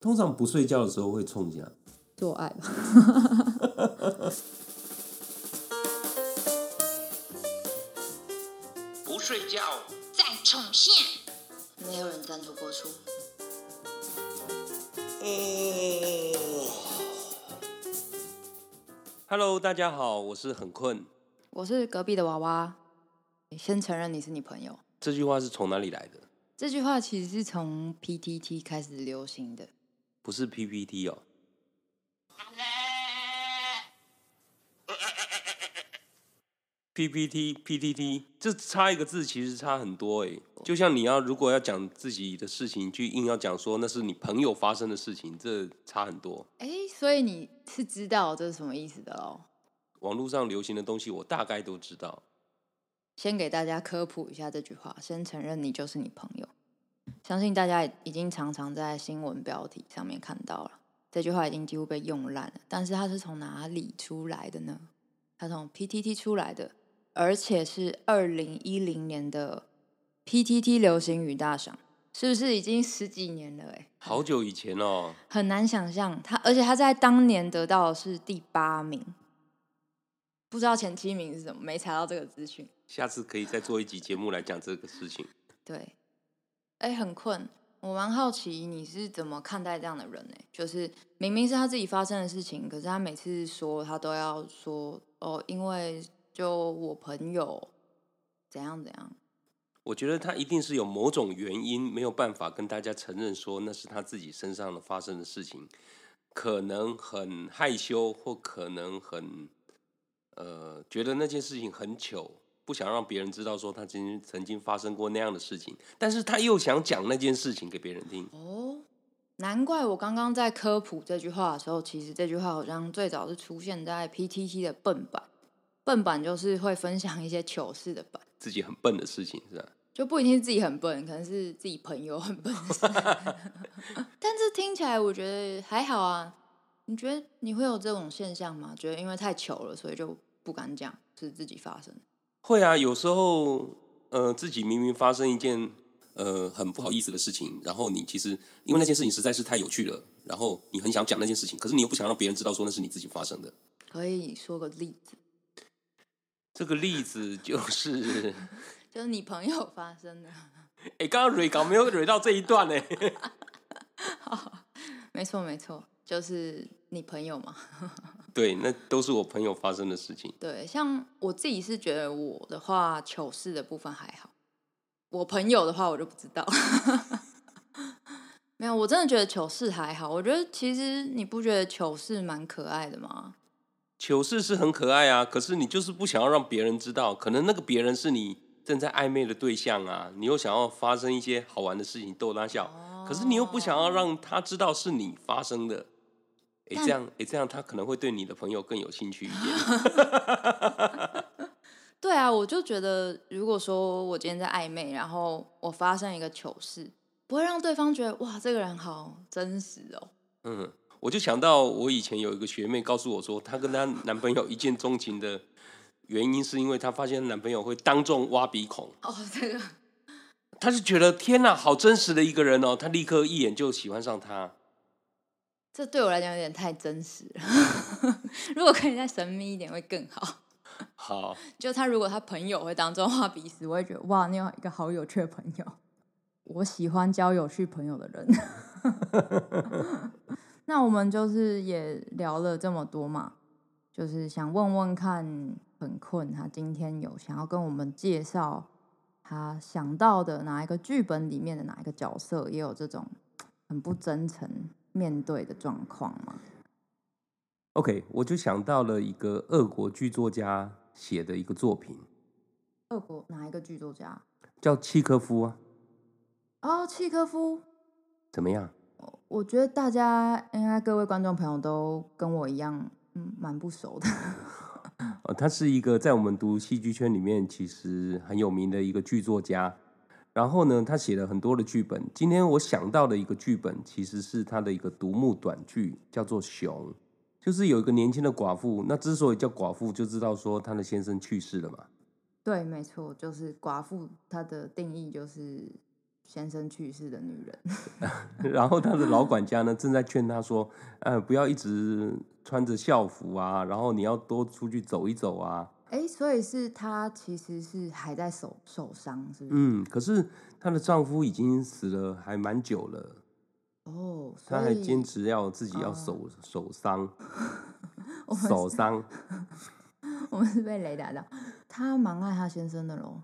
通常不睡觉的时候会冲一下。做爱吧。不睡觉，再冲线，没有人赞助播出。哦 Hello，大家好，我是很困。我是隔壁的娃娃，你先承认你是你朋友。这句话是从哪里来的？这句话其实是从 PTT 开始流行的。不是 PPT 哦。PPT、PTT，这差一个字，其实差很多哎。就像你要如果要讲自己的事情，就硬要讲说那是你朋友发生的事情，这差很多。哎，所以你是知道这是什么意思的喽？网络上流行的东西，我大概都知道。先给大家科普一下这句话：先承认你就是你朋友。相信大家已经常常在新闻标题上面看到了，这句话已经几乎被用烂了。但是它是从哪里出来的呢？它从 PTT 出来的，而且是二零一零年的 PTT 流行语大赏，是不是已经十几年了？哎，好久以前哦，很难想象它，而且它在当年得到的是第八名，不知道前七名是什么，没查到这个资讯。下次可以再做一集节目来讲这个事情。对。哎，很困，我蛮好奇你是怎么看待这样的人呢？就是明明是他自己发生的事情，可是他每次说他都要说哦，因为就我朋友怎样怎样。我觉得他一定是有某种原因，没有办法跟大家承认说那是他自己身上的发生的事情，可能很害羞，或可能很呃觉得那件事情很糗。不想让别人知道说他曾经曾经发生过那样的事情，但是他又想讲那件事情给别人听。哦，难怪我刚刚在科普这句话的时候，其实这句话好像最早是出现在 PTT 的笨版。笨版就是会分享一些糗事的版，自己很笨的事情是吧？就不一定是自己很笨，可能是自己朋友很笨。但是听起来我觉得还好啊。你觉得你会有这种现象吗？觉得因为太糗了，所以就不敢讲是自己发生的？会啊，有时候，呃，自己明明发生一件呃很不好意思的事情，然后你其实因为那件事情实在是太有趣了，然后你很想讲那件事情，可是你又不想让别人知道说那是你自己发生的。可以说个例子？这个例子就是 就是你朋友发生的。哎，刚刚蕊稿没有蕊到这一段呢。没错没错，就是你朋友嘛。对，那都是我朋友发生的事情。对，像我自己是觉得我的话糗事的部分还好，我朋友的话我就不知道。没有，我真的觉得糗事还好。我觉得其实你不觉得糗事蛮可爱的吗？糗事是很可爱啊，可是你就是不想要让别人知道，可能那个别人是你正在暧昧的对象啊，你又想要发生一些好玩的事情逗他笑，可是你又不想要让他知道是你发生的。哎，这样，哎，这样他可能会对你的朋友更有兴趣一点。对啊，我就觉得，如果说我今天在暧昧，然后我发生一个糗事，不会让对方觉得哇，这个人好真实哦。嗯，我就想到我以前有一个学妹告诉我说，她跟她男朋友一见钟情的原因，是因为她发现男朋友会当众挖鼻孔。哦，这个，她是觉得天哪，好真实的一个人哦，她立刻一眼就喜欢上他。这对我来讲有点太真实了，如果可以再神秘一点会更好。好，就他如果他朋友会当中画鼻屎，我会觉得哇，你有一个好有趣的朋友。我喜欢交有趣朋友的人。那我们就是也聊了这么多嘛，就是想问问看，很困，他今天有想要跟我们介绍他想到的哪一个剧本里面的哪一个角色，也有这种很不真诚。面对的状况吗？OK，我就想到了一个俄国剧作家写的一个作品。俄国哪一个剧作家？叫契科夫啊。哦，契科夫怎么样？我觉得大家应该各位观众朋友都跟我一样，嗯，蛮不熟的。哦，他是一个在我们读戏剧圈里面其实很有名的一个剧作家。然后呢，他写了很多的剧本。今天我想到的一个剧本，其实是他的一个独幕短剧，叫做《熊》，就是有一个年轻的寡妇。那之所以叫寡妇，就知道说她的先生去世了嘛。对，没错，就是寡妇。她的定义就是先生去世的女人。然后他的老管家呢，正在劝他说：“呃，不要一直穿着校服啊，然后你要多出去走一走啊。哎，所以是她其实是还在受受伤，是”不是？嗯，可是她的丈夫已经死了，还蛮久了，哦，她还坚持要自己要哦守守伤，我们守伤。我们是被雷打到，她蛮爱她先生的喽。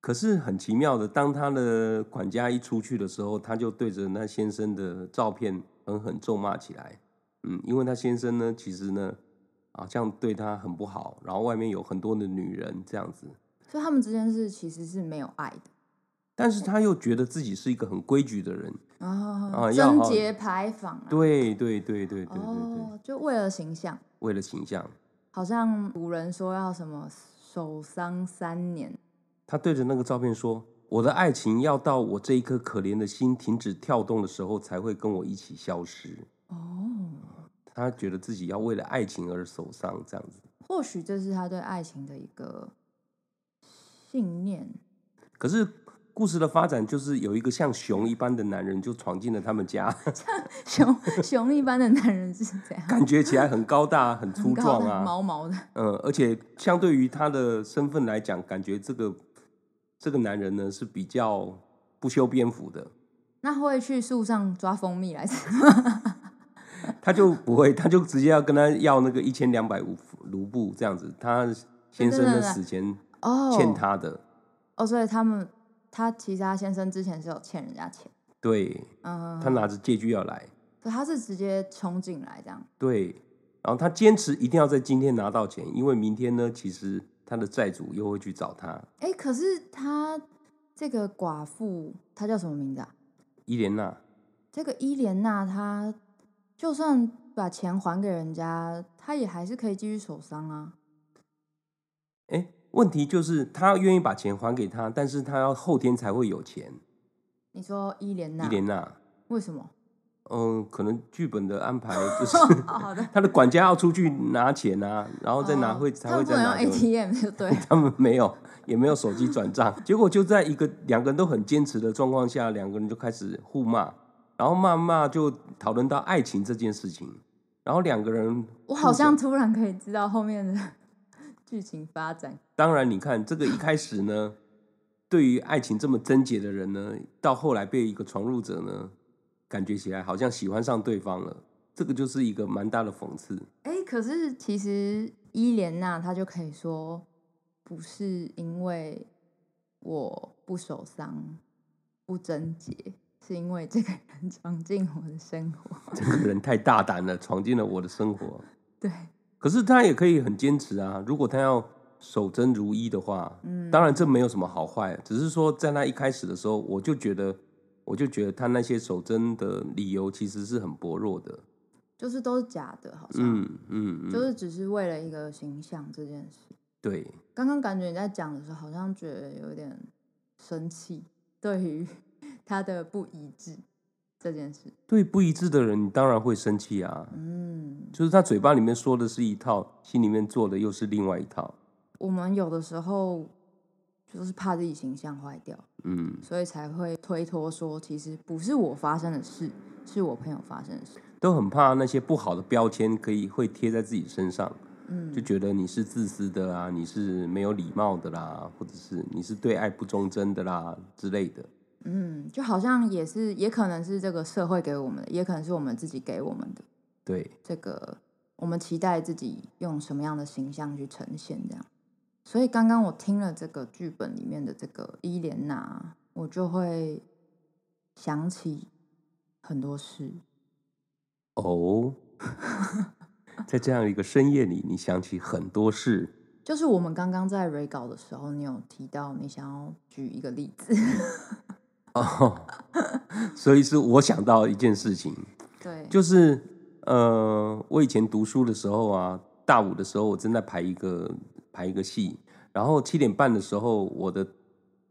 可是很奇妙的，当她的管家一出去的时候，她就对着那先生的照片狠狠咒骂起来。嗯，因为她先生呢，其实呢，好像对他很不好，然后外面有很多的女人这样子，所以他们之间是其实是没有爱的。但是他又觉得自己是一个很规矩的人。哦，啊贞洁牌坊啊。对对对对对对对，哦，就为了形象，为了形象，好像古人说要什么守丧三年。他对着那个照片说：“我的爱情要到我这一颗可怜的心停止跳动的时候，才会跟我一起消失。”哦，他觉得自己要为了爱情而受伤，这样子。或许这是他对爱情的一个信念。可是故事的发展就是有一个像熊一般的男人就闯进了他们家，像熊熊一般的男人是怎样？感觉起来很高大、很粗壮啊，毛毛的。嗯，而且相对于他的身份来讲，感觉这个这个男人呢是比较不修边幅的，那会去树上抓蜂蜜来吃？他就不会，他就直接要跟他要那个一千两百五卢布这样子，他先生呢对对对死前哦，欠他的，哦，所以他们他其实他先生之前是有欠人家钱，对嗯，他拿着借据要来，所以他是直接冲进来这样。对，然后他坚持一定要在今天拿到钱，因为明天呢，其实他的债主又会去找他。哎，可是他这个寡妇，她叫什么名字啊？伊莲娜，这个伊莲娜，她就算把钱还给人家，他也还是可以继续守丧啊。哎，问题就是他愿意把钱还给他，但是他要后天才会有钱。你说伊莲娜，伊莲娜，为什么？嗯，可能剧本的安排就是哦 好的，他的管家要出去拿钱啊，然后再拿哦会才会再拿用给我 ATM 就对。他们没有，也没有手机转账，结果就在一个两个人都很坚持的状况下，两个人就开始互骂，然后慢慢就讨论到爱情这件事情，然后两个人我好像突然可以知道后面的 剧情发展。当然，你看这个一开始呢，对于爱情这么贞洁的人呢，到后来被一个闯入者呢，感觉起来好像喜欢上对方了，这个就是一个蛮大的讽刺。哎，可是其实伊莲娜她就可以说，不是因为我不守丧、不贞洁，是因为这个人 闯进我的生活。这个人太大胆了，闯进了我的生活。对，可是他也可以很坚持啊，如果他要守贞如一的话，嗯，当然这没有什么好坏，只是说在那一开始的时候，我就觉得，我就觉得他那些守贞的理由其实是很薄弱的。就是都是假的，好像、嗯嗯嗯，就是只是为了一个形象这件事。对，刚刚感觉你在讲的时候，好像觉得有点生气，对于他的不一致这件事。对不一致的人，你当然会生气啊。嗯，就是他嘴巴里面说的是一套，心里面做的又是另外一套。我们有的时候就是怕自己形象坏掉，嗯，所以才会推脱说，其实不是我发生的事，是我朋友发生的事。都很怕那些不好的标签可以会贴在自己身上，嗯就觉得你是自私的啊，你是没有礼貌的啦，或者是你是对爱不忠贞的啦之类的。嗯，就好像也是，也可能是这个社会给我们的，也可能是我们自己给我们的。对，这个我们期待自己用什么样的形象去呈现，这样。所以刚刚我听了这个剧本里面的这个伊莲娜，我就会想起很多事。哦，在这样一个深夜里，你想起很多事。就是我们刚刚在 re 稿的时候，你有提到你想要举一个例子，哦，所以是我想到一件事情，对，就是呃，我以前读书的时候啊，大五的时候，我正在排一个排一个戏，然后七点半的时候，我的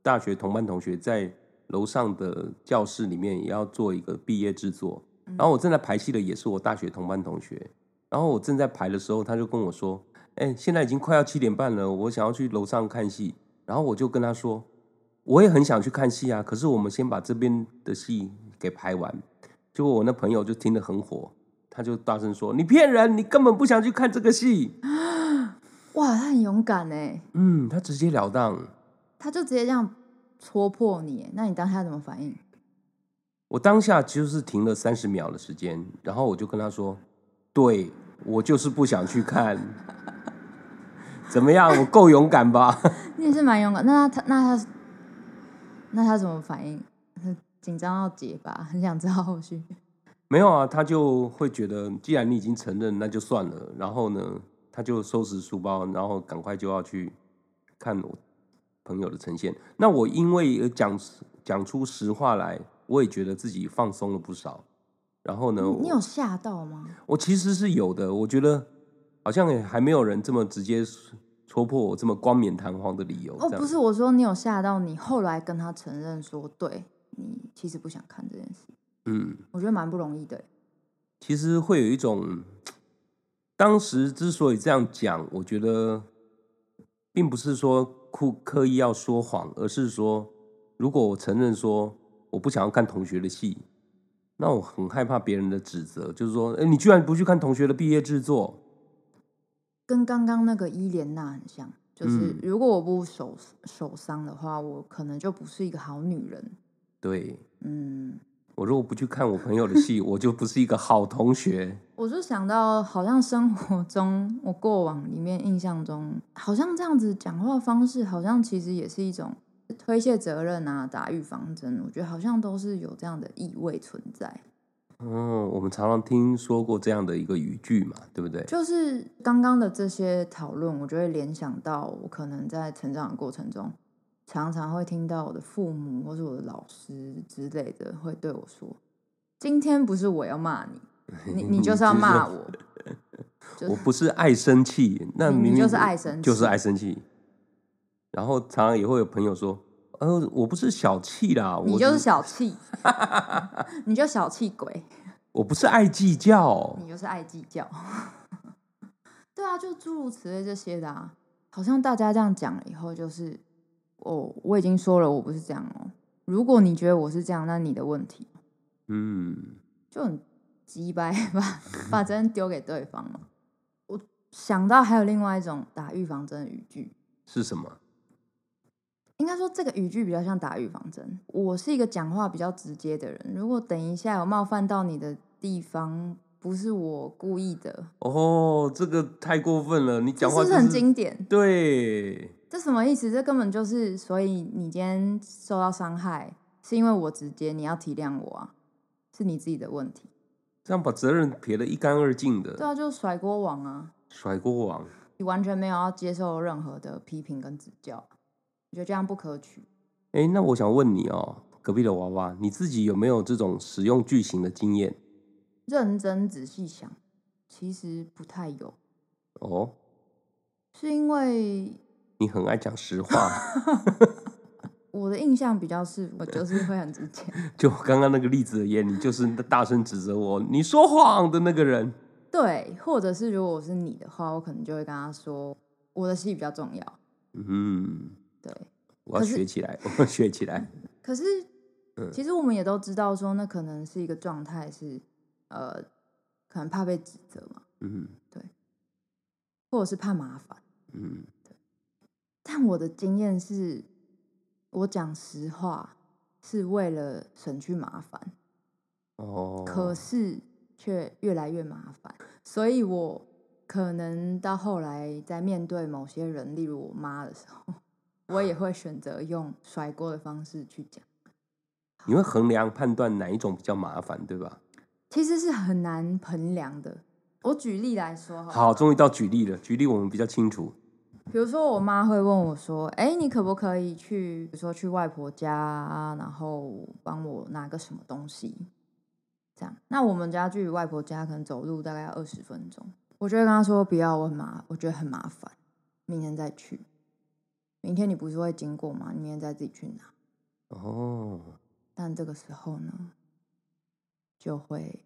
大学同班同学在楼上的教室里面也要做一个毕业制作，然后我正在排戏的也是我大学同班同学，然后我正在排的时候，他就跟我说：“哎、现在已经快要七点半了，我想要去楼上看戏。”然后我就跟他说：“我也很想去看戏啊，可是我们先把这边的戏给拍完。结果我那朋友就听得很火，他就大声说：“你骗人，你根本不想去看这个戏。哇，他很勇敢哎，”嗯，他直截了当。他就直接这样戳破你，那你当下怎么反应？我当下就是停了三十秒的时间，然后我就跟他说：“对我就是不想去看。”怎么样？我够勇敢吧？你也是蛮勇敢。那他那他那他怎么反应？他紧张到结巴，很想知道后续。没有啊，他就会觉得，既然你已经承认，那就算了。然后呢，他就收拾书包，然后赶快就要去看我朋友的呈现。那我因为讲讲出实话来，我也觉得自己放松了不少。然后呢，你有吓到吗？我其实是有的。我觉得好像也还没有人这么直接戳破我这么冠冕堂皇的理由。哦，不是，我说你有吓到你，后来跟他承认说，对你其实不想看这件事。嗯，我觉得蛮不容易的。其实会有一种，当时之所以这样讲，我觉得并不是说刻刻意要说谎，而是说，如果我承认说我不想要看同学的戏，那我很害怕别人的指责，就是说，哎，你居然不去看同学的毕业制作，跟刚刚那个伊莲娜很像，就是嗯如果我不手手伤的话，我可能就不是一个好女人。对嗯，我如果不去看我朋友的戏，我就不是一个好同学。我就想到，好像生活中我过往里面印象中，好像这样子讲话方式，好像其实也是一种推卸责任啊，打预防针。我觉得好像都是有这样的意味存在。嗯，我们常常听说过这样的一个语句嘛，对不对？就是刚刚的这些讨论，我就会联想到，我可能在成长的过程中，常常会听到我的父母或是我的老师之类的会对我说：“今天不是我要骂你，你你就是要骂我。”就我不是爱生气，那明明就是爱生就是爱生气。然后常常也会有朋友说：“呃，我不是小气啦，我你就是小气，你就小气鬼，我不是爱计较。你就是爱计较。对啊，就诸如此类这些的啊，好像大家这样讲了以后，就是哦，我已经说了我不是这样哦。如果你觉得我是这样，那你的问题嗯，就很鸡掰，吧把责任丢给对方了。我想到还有另外一种打预防针的语句，是什么？应该说这个语句比较像打预防针。我是一个讲话比较直接的人，如果等一下有冒犯到你的地方，不是我故意的，哦，这个太过分了！你讲话就这是不是很经典？对，这什么意思？这根本就是，所以你今天受到伤害，是因为我直接，你要体谅我啊，是你自己的问题。这样把责任撇得一干二净的，对啊，就甩锅王啊，甩锅王。你完全没有要接受任何的批评跟指教，我觉得这样不可取。哎，那我想问你哦，隔壁的娃娃，你自己有没有这种使用句型的经验？认真仔细想，其实不太有，哦，是因为你很爱讲实话 我的印象比较是，我就是会很直接。就刚刚那个例子而言，你就是大声指责我，你说谎的那个人。对，或者是如果我是你的话，我可能就会跟他说，我的戏比较重要。嗯，对，我要学起来，我要学起来。可是嗯其实我们也都知道，说那可能是一个状态，是呃，可能怕被指责嘛，嗯对或者是怕麻烦。嗯，但我的经验是，我讲实话是为了省去麻烦，哦，可是却越来越麻烦，所以我可能到后来在面对某些人，例如我妈的时候，我也会选择用甩锅的方式去讲。你会衡量判断哪一种比较麻烦，对吧？其实是很难衡量的。我举例来说好，好，终于到举例了，举例我们比较清楚。比如说我妈会问我说：“哎，你可不可以去，比如说去外婆家啊，然后帮我拿个什么东西？”这样，那我们家距离外婆家可能走路大概要二十分钟，我就会跟她说：“不要，我很麻，我觉得很麻烦，明天再去。明天你不是会经过吗？你明天再自己去拿。”哦，但这个时候呢，就会，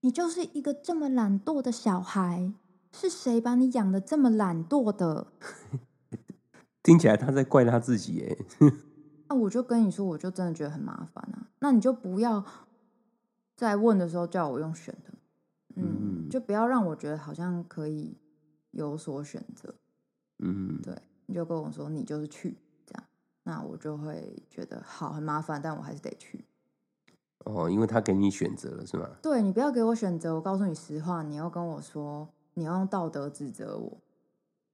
你就是一个这么懒惰的小孩，是谁把你养的这么懒惰的？听起来他在怪他自己耶。那我就跟你说，我就真的觉得很麻烦啊。那你就不要在问的时候叫我用选的，嗯，嗯就不要让我觉得好像可以有所选择。嗯，对，你就跟我说你就是去这样，那我就会觉得好很麻烦，但我还是得去。哦，因为他给你选择了是吗？对你不要给我选择，我告诉你实话，你要跟我说，你要用道德指责我，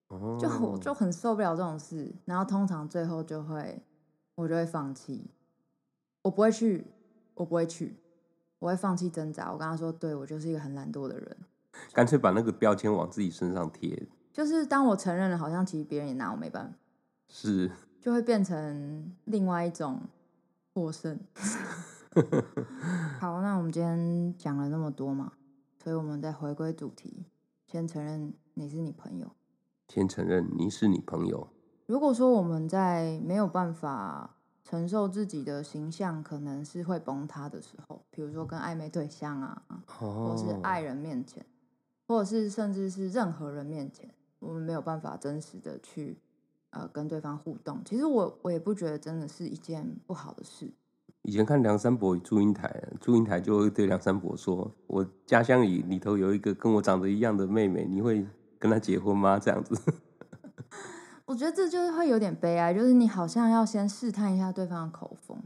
哦，就我就很受不了这种事，然后通常最后就会我就会放弃，我不会去，我不会去，我会放弃挣扎。我跟他说，对我就是一个很懒惰的人，干脆把那个标签往自己身上贴，就是当我承认了，好像其实别人也拿我没办法，是就会变成另外一种获胜。好，那我们今天讲了那么多嘛，所以我们再回归主题，先承认你是你朋友。先承认你是你朋友，如果说我们在没有办法承受自己的形象可能是会崩塌的时候，比如说跟暧昧对象啊，哦，或是爱人面前，或者是甚至是任何人面前，我们没有办法真实的去呃跟对方互动。其实我我也不觉得真的是一件不好的事。以前看梁山伯与祝英台，祝英台就会对梁山伯说：“我家乡里里头有一个跟我长得一样的妹妹，你会跟她结婚吗？”这样子，我觉得这就是会有点悲哀，就是你好像要先试探一下对方的口风。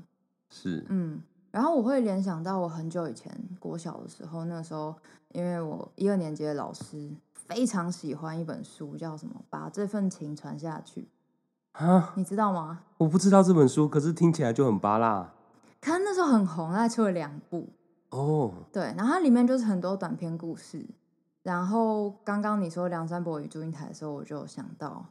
是，嗯，然后我会联想到我很久以前国小的时候，那时候因为我一二年级的老师非常喜欢一本书，叫什么《把这份情传下去》，啊，你知道吗？我不知道这本书，可是听起来就很巴辣看那时候很红，他还出了两部，哦。对，然后它里面就是很多短篇故事。然后刚刚你说梁山伯与祝英台的时候，我就想到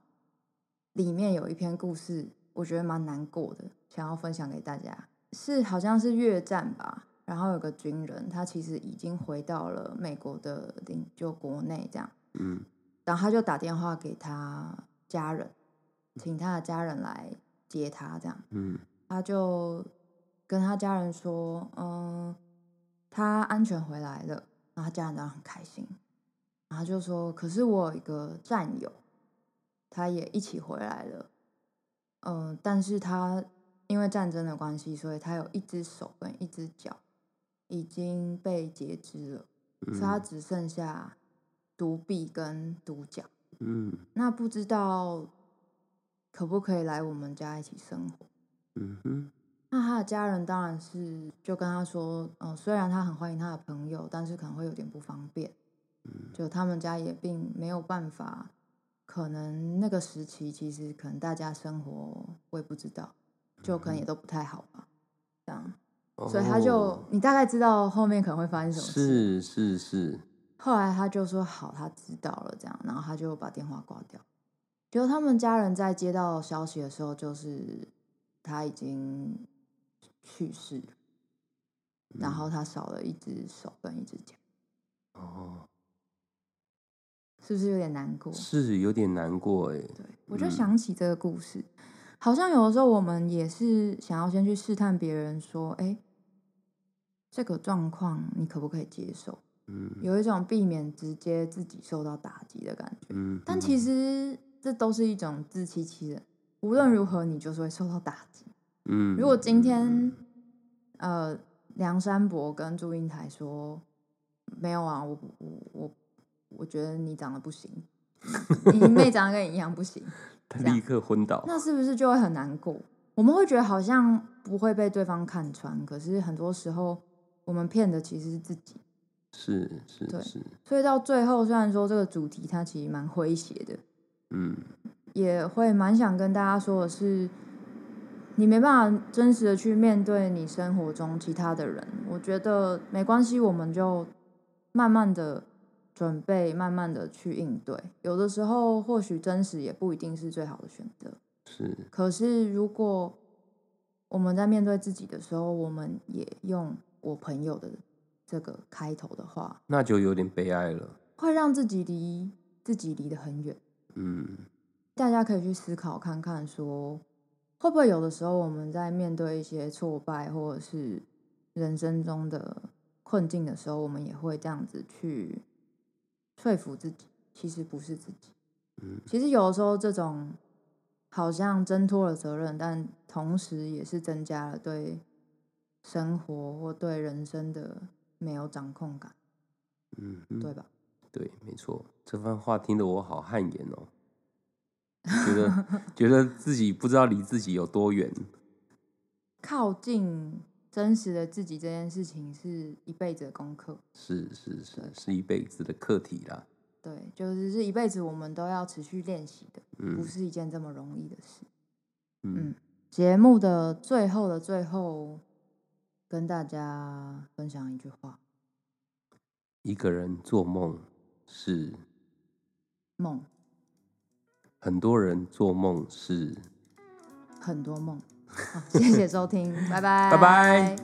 里面有一篇故事，我觉得蛮难过的，想要分享给大家。是好像是越战吧，然后有个军人，他其实已经回到了美国的领就国内这样，嗯。然后他就打电话给他家人，请他的家人来接他这样。嗯。他就跟他家人说，嗯，他安全回来了，然后他家人当然很开心，然后就说，可是我有一个战友，他也一起回来了，嗯，但是他因为战争的关系，所以他有一只手跟一只脚已经被截肢了，所以他只剩下独臂跟独角。嗯那不知道可不可以来我们家一起生活？嗯哼，那他的家人当然是就跟他说，嗯、虽然他很欢迎他的朋友，但是可能会有点不方便。就他们家也并没有办法，可能那个时期其实可能大家生活我也不知道，就可能也都不太好吧，这样，所以他就、哦你大概知道后面可能会发生什么事。是是是，后来他就说好，他知道了，这样，然后他就把电话挂掉。结果他们家人在接到消息的时候，就是他已经去世了，然后他少了一只手跟一只脚，哦，是不是有点难过？是有点难过哎。对，我就嗯想起这个故事，好像有的时候我们也是想要先去试探别人，说，哎，这个状况你可不可以接受？嗯有一种避免直接自己受到打击的感觉。嗯，但其实这都是一种自欺欺人。无论如何，你就是会受到打击。嗯，如果今天，呃，梁山伯跟祝英台说没有啊，我我我我觉得你长得不行，你妹长得跟你一样不行，他立刻昏倒，那是不是就会很难过？我们会觉得好像不会被对方看穿，可是很多时候我们骗的其实是自己。是是对是，所以到最后，虽然说这个主题它其实蛮诙谐的，嗯。也会蛮想跟大家说的是，你没办法真实的去面对你生活中其他的人，我觉得没关系，我们就慢慢的准备，慢慢的去应对。有的时候或许真实也不一定是最好的选择，是，可是如果我们在面对自己的时候，我们也用我朋友的这个开头的话，那就有点悲哀了。会让自己离自己离得很远。嗯大家可以去思考看看说会不会有的时候我们在面对一些挫败或者是人生中的困境的时候，我们也会这样子去说服自己，其实不是自己。嗯其实有的时候这种好像挣脱了责任，但同时也是增加了对生活或对人生的没有掌控感，嗯哼，对吧？对，没错，这番话听得我好汗颜哦，觉得觉得自己不知道离自己有多远。靠近真实的自己这件事情是一辈子的功课，是是是，是一辈子的课题啦。对，就是是一辈子我们都要持续练习的，不嗯是一件这么容易的事。嗯，节目的最后的最后，跟大家分享一句话：一个人做梦是，梦很多人做梦是。很多梦。好，谢谢收听，拜拜，拜拜。